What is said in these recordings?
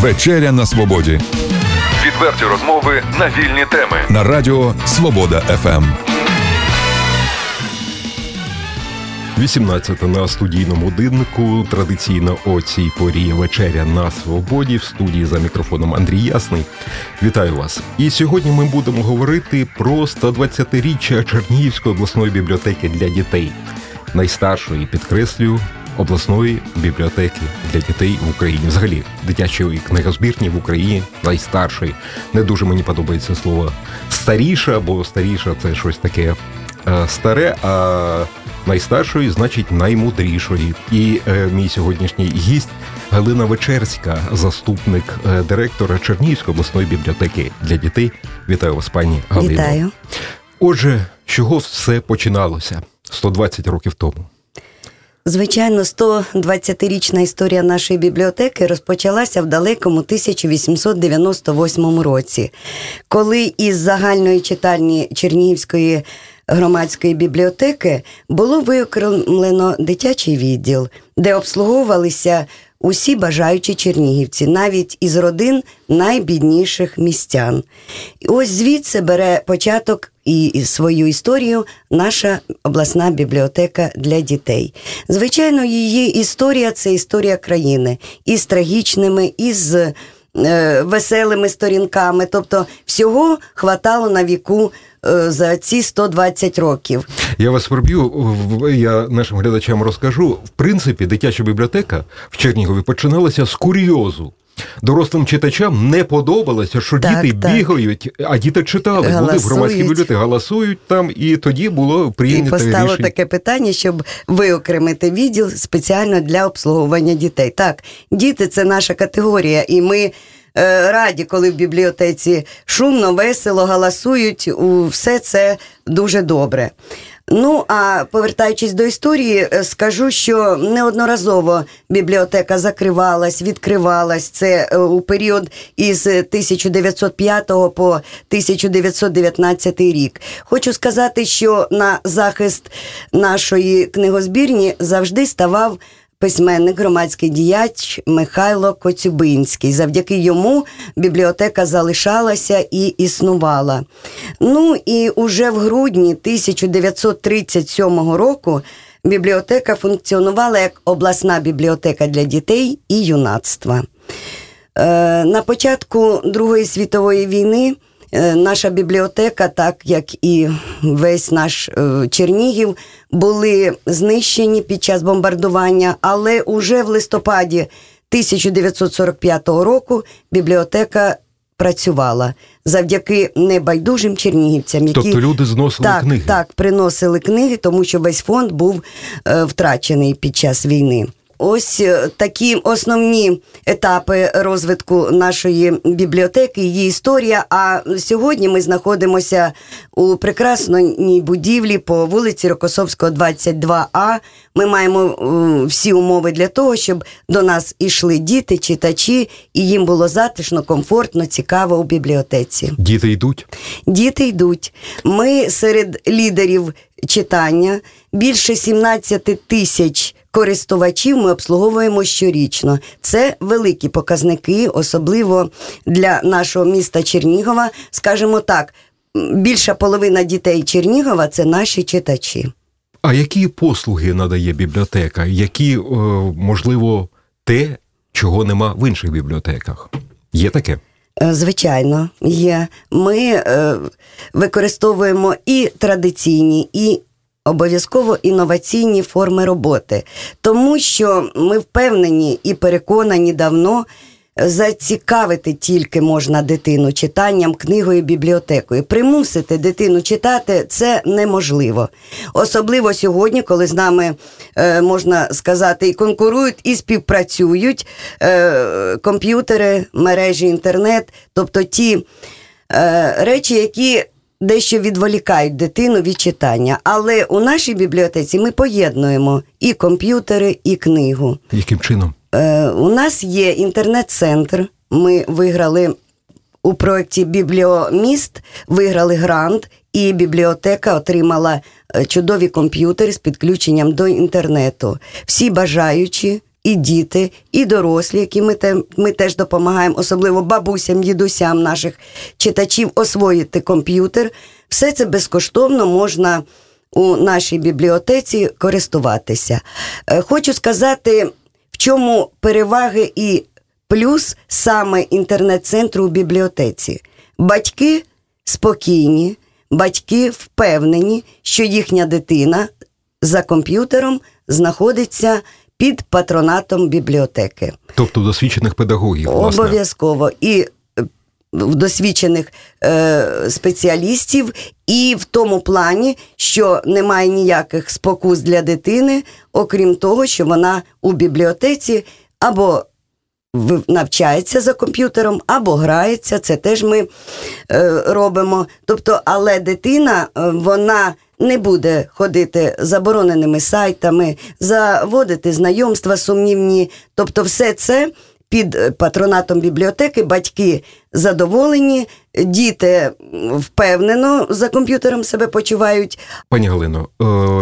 Вечеря на свободі. Відверті розмови на вільні теми. На радіо Свобода ФМ. 18 на студійному годиннику. Традиційно о цій порі вечеря на свободі в студії за мікрофоном Андрій Ясний. Вітаю вас! І сьогодні ми будемо говорити про 120-річчя Чернігівської обласної бібліотеки для дітей, найстаршої підкреслюю обласної бібліотеки для дітей в Україні. Взагалі, дитячої книгозбірні в Україні найстаршої. Не дуже мені подобається слово старіша, бо старіша це щось таке е, старе. а Найстаршої, значить, наймудрішої. І е, мій сьогоднішній гість Галина Вечерська, заступник е, директора Чернігівської обласної бібліотеки для дітей. Вітаю вас, пані Галино. Вітаю. Отже, чого все починалося 120 років тому? Звичайно, 120-річна історія нашої бібліотеки розпочалася в далекому 1898 році, коли із загальної читальні Чернігівської громадської бібліотеки було виокремлено дитячий відділ, де обслуговувалися усі бажаючі чернігівці, навіть із родин найбідніших містян. І ось звідси бере початок і свою історію наша обласна бібліотека для дітей. Звичайно, її історія це історія країни із трагічними, із е, веселими сторінками. Тобто, всього хватало на віку. Е, за ці 120 років я вас проб'ю. Я нашим глядачам розкажу. В принципі, дитяча бібліотека в Чернігові починалася з курйозу. Дорослим читачам не подобалося, що так, діти так. бігають, а діти читали, голосують. були в громадській бібліотеці, голосують там, і тоді було прийнято І постало рішення. таке питання, щоб виокремити відділ спеціально для обслуговування дітей. Так, діти це наша категорія, і ми. Е, раді, коли в бібліотеці шумно, весело галасують, все це дуже добре. Ну, а повертаючись до історії, е, скажу, що неодноразово бібліотека закривалась, відкривалась. Це е, у період із 1905 по 1919 рік. Хочу сказати, що на захист нашої книгозбірні завжди ставав письменник, громадський діяч Михайло Коцюбинський. Завдяки йому бібліотека залишалася і існувала. Ну і уже в грудні 1937 року. Бібліотека функціонувала як обласна бібліотека для дітей і юнацтва. Е, на початку Другої світової війни наша бібліотека, так як і весь наш е, Чернігів, були знищені під час бомбардування, але уже в листопаді 1945 року бібліотека. Працювала завдяки небайдужим чернігівцям, які тобто люди зносили так, книги. Так, приносили книги, тому що весь фонд був е, втрачений під час війни. Ось е, такі основні етапи розвитку нашої бібліотеки, її історія. А сьогодні ми знаходимося у прекрасній будівлі по вулиці Рокосовського, 22А. Ми маємо е, всі умови для того, щоб до нас ішли діти, читачі, і їм було затишно, комфортно, цікаво у бібліотеці. Діти йдуть. Діти йдуть. Ми серед лідерів читання більше 17 тисяч користувачів ми обслуговуємо щорічно. Це великі показники, особливо для нашого міста Чернігова. Скажімо так, більша половина дітей Чернігова це наші читачі. А які послуги надає бібліотека? Які, е, можливо, те, чого нема в інших бібліотеках? Є таке? Е, звичайно, є. Ми е, використовуємо і традиційні, і обов'язково інноваційні форми роботи, тому що ми впевнені і переконані давно. Зацікавити тільки можна дитину читанням, книгою, бібліотекою. Примусити дитину читати це неможливо. Особливо сьогодні, коли з нами е, можна сказати, і конкурують, і співпрацюють е, комп'ютери, мережі інтернет, тобто ті е, речі, які дещо відволікають дитину від читання. Але у нашій бібліотеці ми поєднуємо і комп'ютери, і книгу. Яким чином? Е, У нас є інтернет-центр. Ми виграли у проєкті Бібліоміст, виграли грант, і бібліотека отримала е, чудові комп'ютери з підключенням до інтернету. Всі бажаючі і діти, і дорослі, які ми те, ми теж допомагаємо, особливо бабусям, дідусям наших читачів освоїти комп'ютер. Все це безкоштовно можна у нашій бібліотеці користуватися. Е, Хочу сказати, в чому переваги і плюс саме інтернет-центру у бібліотеці. Батьки спокійні, батьки впевнені, що їхня дитина за комп'ютером знаходиться під патронатом бібліотеки. Тобто досвідчених педагогів, власне. Обов'язково. І е, досвідчених е, спеціалістів, і в тому плані, що немає ніяких спокус для дитини, окрім того, що вона у бібліотеці або навчається за комп'ютером, або грається. Це теж ми е, робимо. Тобто, але дитина е, вона не буде ходити забороненими сайтами, заводити знайомства сумнівні. Тобто, все це під е, патронатом бібліотеки батьки задоволені, діти впевнено за комп'ютером себе почувають. Пані Галино,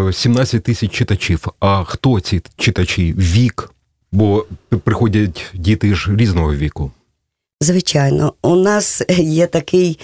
е, 17 тисяч читачів. А хто ці читачі? Вік? Бо приходять діти ж різного віку. Звичайно, у нас є такий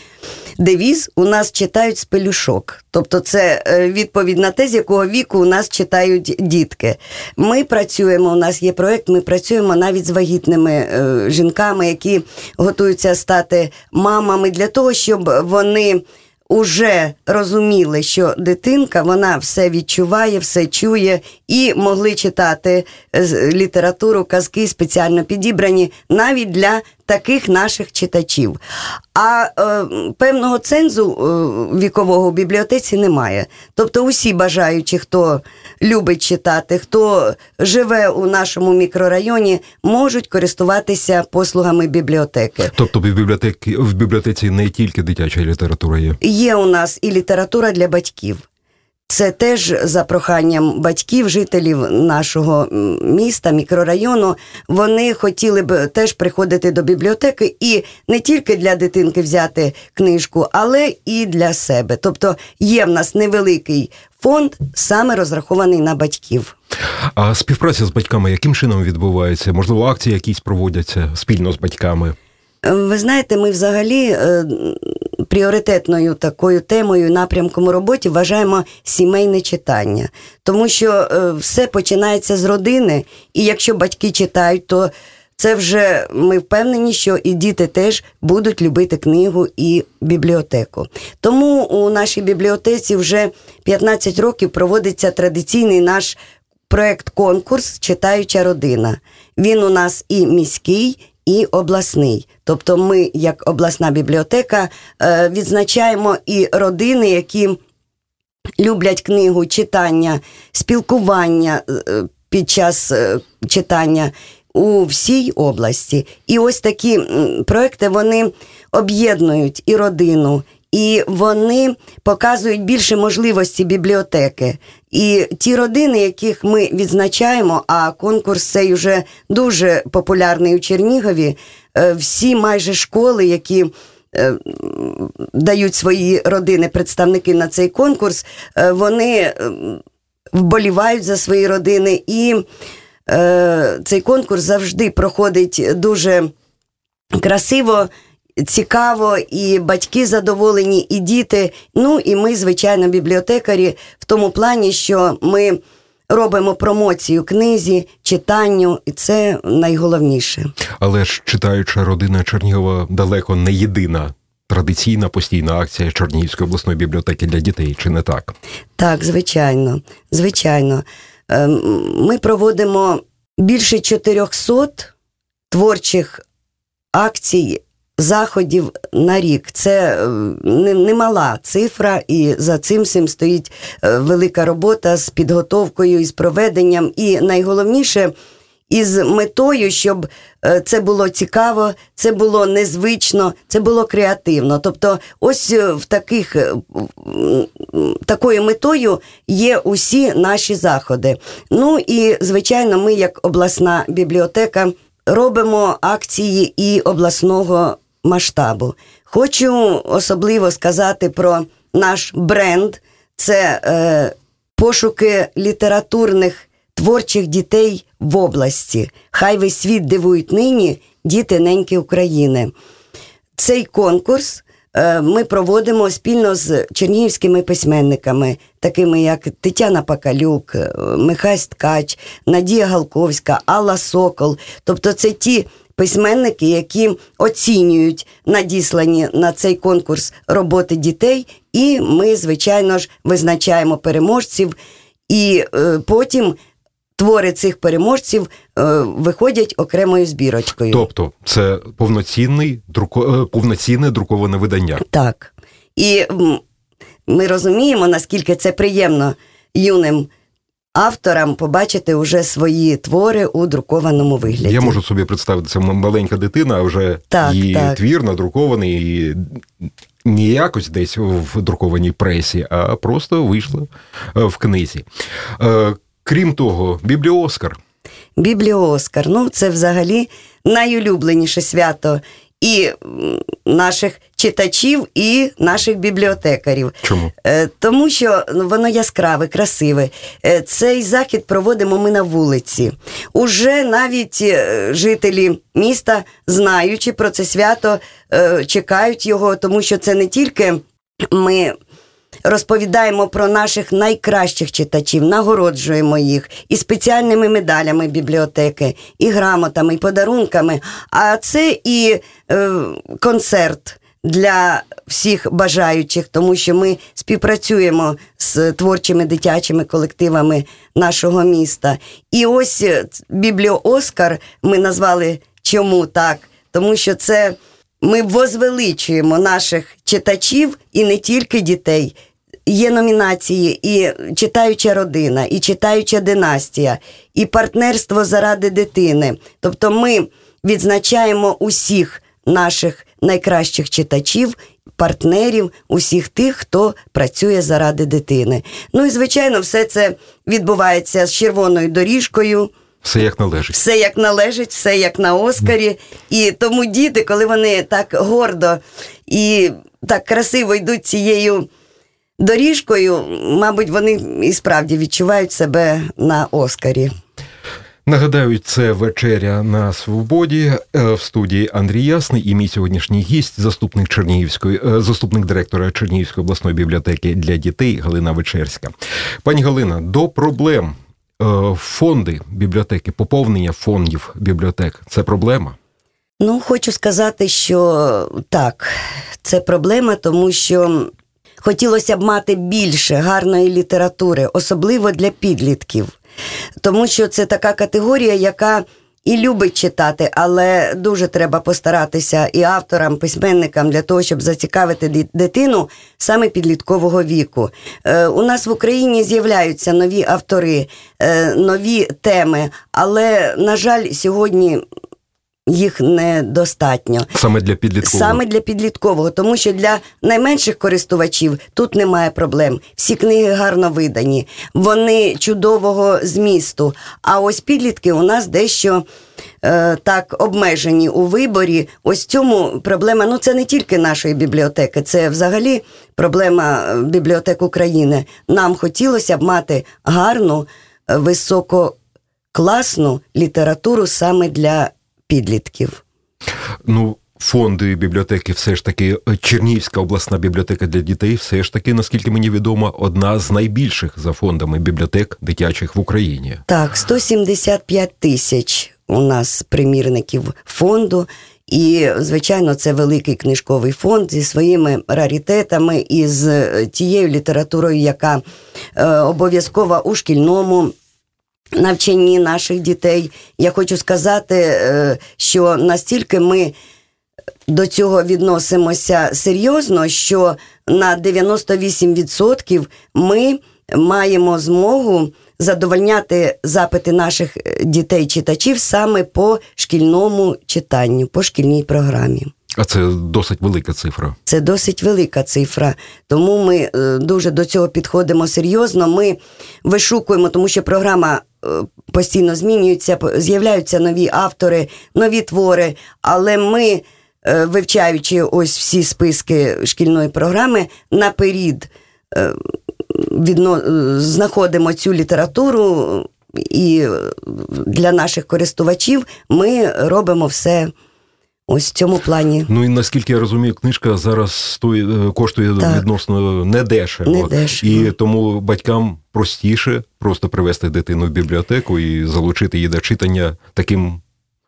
девіз: у нас читають з пелюшок. Тобто, це е, відповідь на те, з якого віку у нас читають дітки. Ми працюємо, у нас є проєкт, ми працюємо навіть з вагітними е, жінками, які готуються стати мамами для того, щоб вони. Уже розуміли, що дитинка вона все відчуває, все чує, і могли читати е, літературу, казки спеціально підібрані навіть для таких наших читачів. А е, певного цензу е, вікового в бібліотеці немає. Тобто, усі бажаючі, хто любить читати, хто живе у нашому мікрорайоні, можуть користуватися послугами бібліотеки. Тобто в бібліотеці, в бібліотеці не тільки дитяча література є. Є у нас і література для батьків. Це теж за проханням батьків, жителів нашого міста, мікрорайону. Вони хотіли б теж приходити до бібліотеки і не тільки для дитинки взяти книжку, але і для себе. Тобто є в нас невеликий фонд, саме розрахований на батьків. А співпраця з батьками яким чином відбувається? Можливо, акції якісь проводяться спільно з батьками. Ви знаєте, ми взагалі е, пріоритетною такою темою, напрямком у роботі вважаємо сімейне читання, тому що е, все починається з родини, і якщо батьки читають, то це вже ми впевнені, що і діти теж будуть любити книгу і бібліотеку. Тому у нашій бібліотеці вже 15 років проводиться традиційний наш проект конкурс Читаюча родина. Він у нас і міський, і обласний. Тобто, ми, як обласна бібліотека, е, відзначаємо і родини, які люблять книгу, читання, спілкування е, під час е, читання у всій області. І ось такі проекти вони об'єднують і родину. І вони показують більше можливості бібліотеки. І ті родини, яких ми відзначаємо, а конкурс цей вже дуже популярний у Чернігові. е, Всі майже школи, які е, дають свої родини представники на цей конкурс, е, вони вболівають за свої родини. І цей конкурс завжди проходить дуже красиво. Цікаво, і батьки задоволені, і діти. Ну і ми, звичайно, бібліотекарі в тому плані, що ми робимо промоцію книзі, читанню, і це найголовніше. Але ж читаюча родина Чернігова далеко не єдина традиційна постійна акція Чернігівської обласної бібліотеки для дітей, чи не так? Так, звичайно, звичайно. Ем, Ми проводимо більше 400 творчих акцій, заходів на рік. Це е, не- немала цифра, і за цим всім стоїть е, велика робота з підготовкою і з проведенням. І найголовніше. Із метою, щоб е, це було цікаво, це було незвично, це було креативно. Тобто, ось в таких такою метою є усі наші заходи. Ну і звичайно, ми, як обласна бібліотека, робимо акції і обласного масштабу. Хочу особливо сказати про наш бренд. Це е, пошуки літературних творчих дітей в області. Хай весь світ дивують нині діти неньки України. Цей конкурс е, ми проводимо спільно з чернігівськими письменниками, такими як Тетяна Пакалюк, е, Михась Ткач, Надія Галковська, Алла Сокол. Тобто, це ті письменники, які оцінюють надіслані на цей конкурс роботи дітей, і ми, звичайно ж, визначаємо переможців, і е, потім твори цих переможців е, виходять окремою збірочкою. Тобто, це повноцінний друко... е, повноцінне друковане видання. Так. І ми розуміємо, наскільки це приємно юним авторам побачити вже свої твори у друкованому вигляді. Я можу собі представити, це маленька дитина, а вже Так, її так. твір надрукований і не якось десь в друкованій пресі, а просто вийшло е, в книзі. Е, Крім того, бібліоскар. Бібліоскар. Ну, це взагалі найулюбленіше свято і наших читачів, і наших бібліотекарів. Чому? Е, Тому що воно яскраве, красиве. Е, Цей захід проводимо ми на вулиці. Уже навіть е, жителі міста, знаючи про це свято, чекають його, тому що це не тільки ми. Розповідаємо про наших найкращих читачів, нагороджуємо їх і спеціальними медалями бібліотеки, і грамотами, і подарунками. А це і е, концерт для всіх бажаючих, тому що ми співпрацюємо з творчими дитячими колективами нашого міста. І ось е, бібліооскар ми назвали чому так? Тому що це ми возвеличуємо наших читачів і не тільки дітей. Є номінації і читаюча родина, і читаюча династія, і партнерство заради дитини. Тобто ми відзначаємо усіх наших найкращих читачів, партнерів, усіх тих, хто працює заради дитини. Ну і звичайно, все це відбувається з червоною доріжкою. Все як належить. Все як належить, все як на Оскарі. І тому діти, коли вони так гордо і так красиво йдуть цією доріжкою, мабуть, вони і справді відчувають себе на Оскарі. Нагадаю, це вечеря на свободі Е, в студії Андрій Ясний і мій сьогоднішній гість, заступник Чернігівської, е, заступник директора Чернігівської обласної бібліотеки для дітей Галина Вечерська. Пані Галина, до проблем Е, фонди бібліотеки, поповнення фондів бібліотек це проблема. Ну, хочу сказати, що так, це проблема, тому що хотілося б мати більше гарної літератури, особливо для підлітків. Тому що це така категорія, яка і любить читати, але дуже треба постаратися і авторам, письменникам для того, щоб зацікавити дитину саме підліткового віку. Е, у нас в Україні з'являються нові автори, е, нові теми, але, на жаль, сьогодні їх недостатньо. Саме для підліткового. Саме для підліткового, тому що для найменших користувачів тут немає проблем. Всі книги гарно видані, вони чудового змісту. А ось підлітки у нас дещо е, так обмежені у виборі. Ось цьому проблема. Ну це не тільки нашої бібліотеки, це взагалі проблема е, бібліотек України. Нам хотілося б мати гарну, е, висококласну літературу саме для підлітків. Ну, фонди бібліотеки, все ж таки, е, Чернігівська обласна бібліотека для дітей, все ж таки, наскільки мені відомо, одна з найбільших за фондами бібліотек дитячих в Україні. Так, 175 тисяч у нас примірників фонду. І, звичайно, це великий книжковий фонд зі своїми раритетами і з е, тією літературою, яка е, обов'язкова у шкільному навчанні наших дітей. Я хочу сказати, е, що настільки ми до цього відносимося серйозно, що на 98% ми маємо змогу задовольняти запити наших е, дітей-читачів саме по шкільному читанню, по шкільній програмі. А це досить велика цифра. Це досить велика цифра. Тому ми е, дуже до цього підходимо серйозно. Ми вишукуємо, тому що програма постійно змінюються, з'являються нові автори, нові твори. Але ми, е, вивчаючи ось всі списки шкільної програми, наперед е, відно, е, знаходимо цю літературу. і для наших користувачів ми робимо все ось в цьому плані. Ну і наскільки я розумію, книжка зараз стоїть, е, коштує Так. відносно недешево. Недешево. І тому батькам простіше просто привезти дитину в бібліотеку і залучити її до читання таким.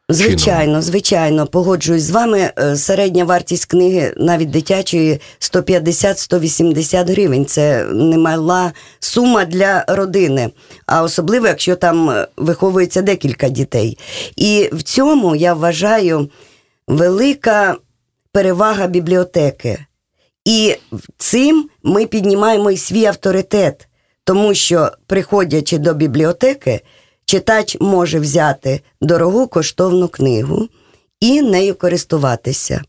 Звичайно, звичайно, погоджуюсь з вами. Е, Середня вартість книги, навіть дитячої, 150-180 гривень. Це немала сума для родини, а особливо, якщо там е, виховується декілька дітей. І в цьому я вважаю велика перевага бібліотеки. І цим ми піднімаємо і свій авторитет, тому що, приходячи до бібліотеки, читач може взяти дорогу коштовну книгу і нею користуватися.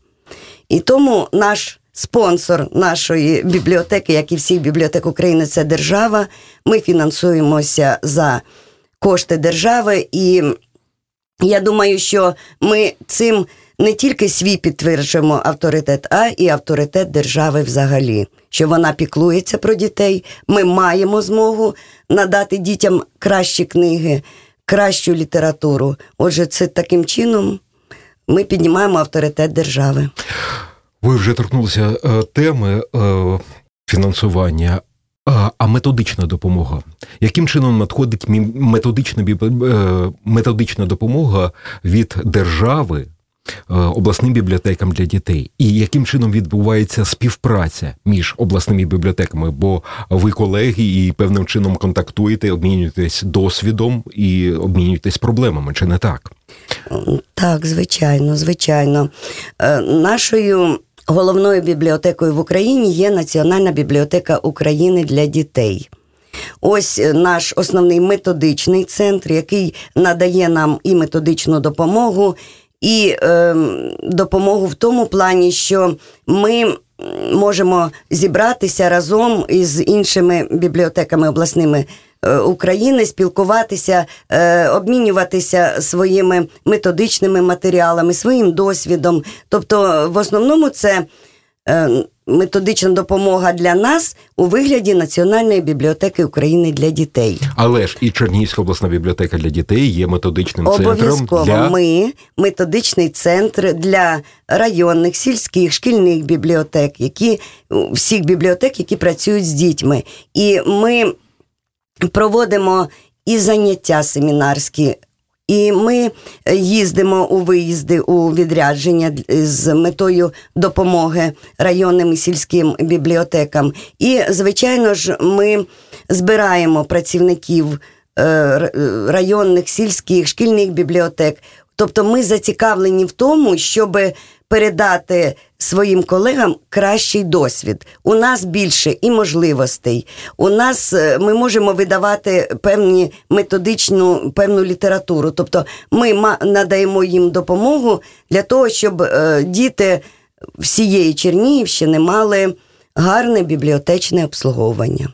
І тому наш спонсор нашої бібліотеки, як і всіх бібліотек України, це держава. Ми фінансуємося за кошти держави, і я думаю, що ми цим не тільки свій підтверджуємо авторитет, а і авторитет держави взагалі. Що вона піклується про дітей. Ми маємо змогу надати дітям кращі книги, кращу літературу. Отже, це таким чином ми піднімаємо авторитет держави. Ви вже торкнулися е, теми е, фінансування. А, методична допомога. Яким чином надходить методична, е, методична допомога від держави обласним бібліотекам для дітей? І яким чином відбувається співпраця між обласними бібліотеками? Бо ви колеги і певним чином контактуєте, обмінюєтесь досвідом і обмінюєтесь проблемами, чи не так? Так, звичайно, звичайно. Е, Нашою головною бібліотекою в Україні є Національна бібліотека України для дітей. Ось е, наш основний методичний центр, який надає нам і методичну допомогу, і е, допомогу в тому плані, що ми можемо зібратися разом із іншими бібліотеками обласними е, України, спілкуватися, е, обмінюватися своїми методичними матеріалами, своїм досвідом. Тобто, в основному це е, методична допомога для нас у вигляді Національної бібліотеки України для дітей. Але ж і Чернігівська обласна бібліотека для дітей є методичним центром Обов'язково для ми методичний центр для районних, сільських, шкільних бібліотек, які всіх бібліотек, які працюють з дітьми. І ми проводимо і заняття семінарські. І ми їздимо у виїзди у відрядження з метою допомоги районним і сільським бібліотекам. І, звичайно ж, ми збираємо працівників е, районних, сільських, шкільних бібліотек. Тобто ми зацікавлені в тому, щоб передати своїм колегам кращий досвід. У нас більше і можливостей. У нас е, ми можемо видавати певні методичну певну літературу. Тобто ми надаємо їм допомогу для того, щоб е, діти всієї Чернігівщини мали гарне бібліотечне обслуговування.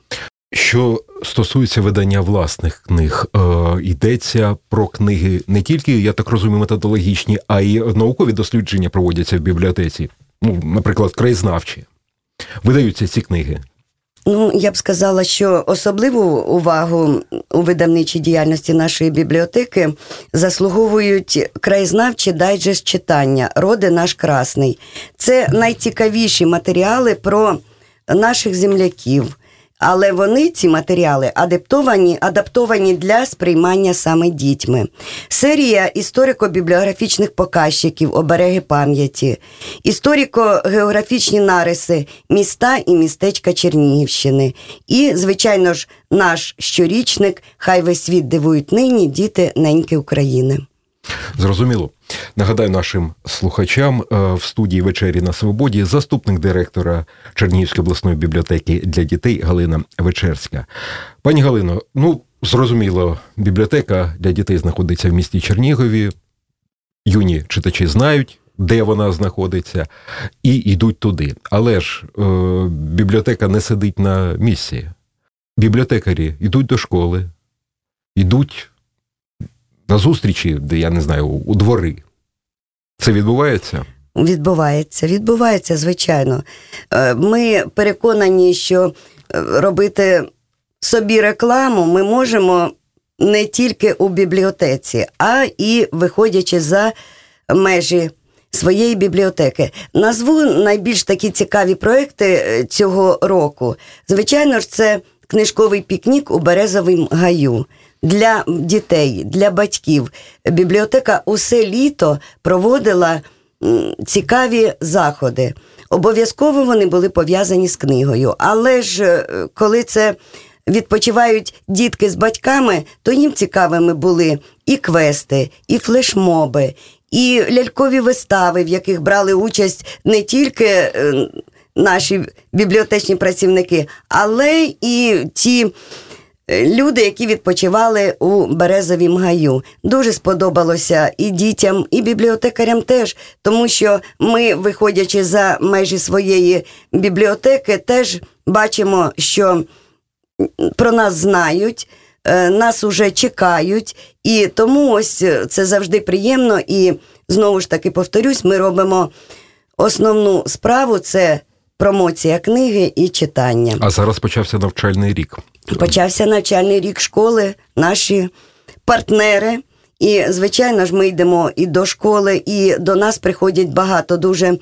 Що стосується видання власних книг, е, йдеться про книги не тільки, я так розумію, методологічні, а й наукові дослідження проводяться в бібліотеці. Ну, наприклад, краєзнавчі. Видаються ці книги. Ну, я б сказала, що особливу увагу у видавничій діяльності нашої бібліотеки заслуговують краєзнавчі дайджест читання Роди наш красний. Це найцікавіші матеріали про наших земляків. Але вони, ці матеріали, адаптовані, адаптовані для сприймання саме дітьми. Серія історико-бібліографічних показчиків, обереги пам'яті, історико-географічні нариси, міста і містечка Чернігівщини. І, звичайно ж, наш щорічник Хай весь світ дивують нині діти неньки України. Зрозуміло. Нагадаю нашим слухачам е, в студії вечері на свободі заступник директора Чернігівської обласної бібліотеки для дітей Галина Вечерська. Пані Галино, ну зрозуміло, бібліотека для дітей знаходиться в місті Чернігові. Юні читачі знають, де вона знаходиться, і йдуть туди. Але ж е, бібліотека не сидить на місці. Бібліотекарі йдуть до школи, йдуть на зустрічі, де я не знаю, у двори. Це відбувається? Відбувається, відбувається, звичайно. Е, Ми переконані, що е, робити собі рекламу ми можемо не тільки у бібліотеці, а і виходячи за межі своєї бібліотеки. Назву найбільш такі цікаві проекти е, цього року. Звичайно ж, це книжковий пікнік у Березовому гаю. Для дітей, для батьків бібліотека усе літо проводила цікаві заходи. Обов'язково вони були пов'язані з книгою. Але ж е, коли це відпочивають дітки з батьками, то їм цікавими були і квести, і флешмоби, і лялькові вистави, в яких брали участь не тільки е, наші бібліотечні працівники, але і ті. Е, люди, які відпочивали у Березовім гаю, дуже сподобалося і дітям, і бібліотекарям теж, тому що ми, виходячи за межі своєї бібліотеки, теж бачимо, що про нас знають, е, нас уже чекають, і тому ось е, це завжди приємно. І знову ж таки повторюсь, ми робимо основну справу це промоція книги і читання. А зараз почався навчальний рік. Почався навчальний рік школи, наші партнери. І, звичайно ж, ми йдемо і до школи, і до нас приходять багато дуже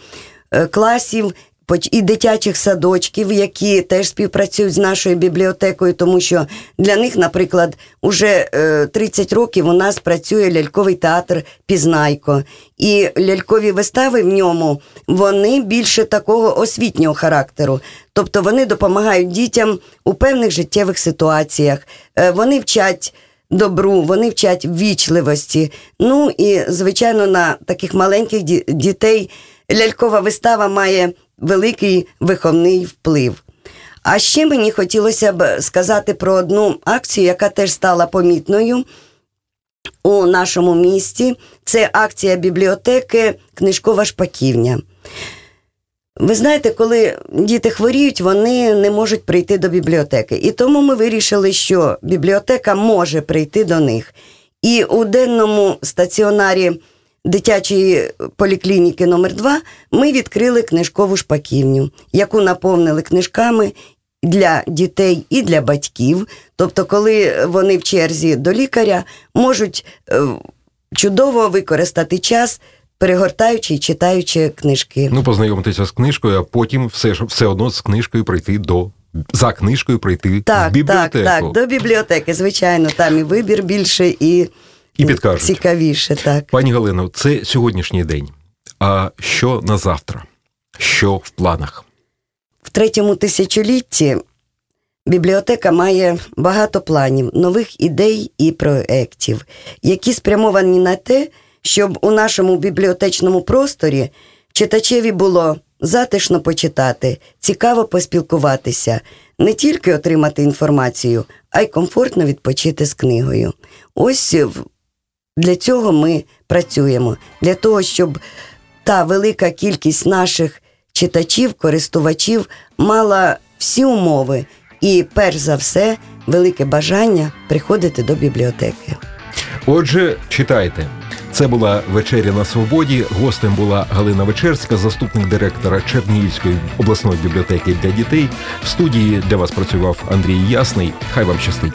е, класів, і дитячих садочків, які теж співпрацюють з нашою бібліотекою, тому що для них, наприклад, уже 30 років у нас працює ляльковий театр Пізнайко. І лялькові вистави в ньому вони більше такого освітнього характеру. Тобто вони допомагають дітям у певних життєвих ситуаціях, е, вони вчать. Добру, вони вчать ввічливості. Ну і, звичайно, на таких маленьких дітей лялькова вистава має великий виховний вплив. А ще мені хотілося б сказати про одну акцію, яка теж стала помітною у нашому місті. Це акція бібліотеки Книжкова шпаківня. Ви знаєте, коли діти хворіють, вони не можуть прийти до бібліотеки. І тому ми вирішили, що бібліотека може прийти до них. І у денному стаціонарі дитячої поліклініки номер 2 ми відкрили книжкову шпаківню, яку наповнили книжками для дітей і для батьків. Тобто, коли вони в черзі до лікаря, можуть е, чудово використати час. Перегортаючи і читаючи книжки. Ну, познайомитися з книжкою, а потім все ж все одно з книжкою прийти до за книжкою прийти так, в бібліотеку. Так, так, до бібліотеки, звичайно, там і вибір більше, і і підкажуть. Цікавіше, так. Пані Галино, це сьогоднішній день. А що на завтра? Що в планах? В третьому тисячолітті бібліотека має багато планів, нових ідей і проєктів, які спрямовані на те, щоб у нашому бібліотечному просторі читачеві було затишно почитати, цікаво поспілкуватися, не тільки отримати інформацію, а й комфортно відпочити з книгою. Ось для цього ми працюємо, для того, щоб та велика кількість наших читачів, користувачів мала всі умови і, перш за все, велике бажання приходити до бібліотеки. Отже, читайте. Це була вечеря на свободі. Гостем була Галина Вечерська, заступник директора Чернігівської обласної бібліотеки для дітей. В студії для вас працював Андрій Ясний. Хай вам щастить.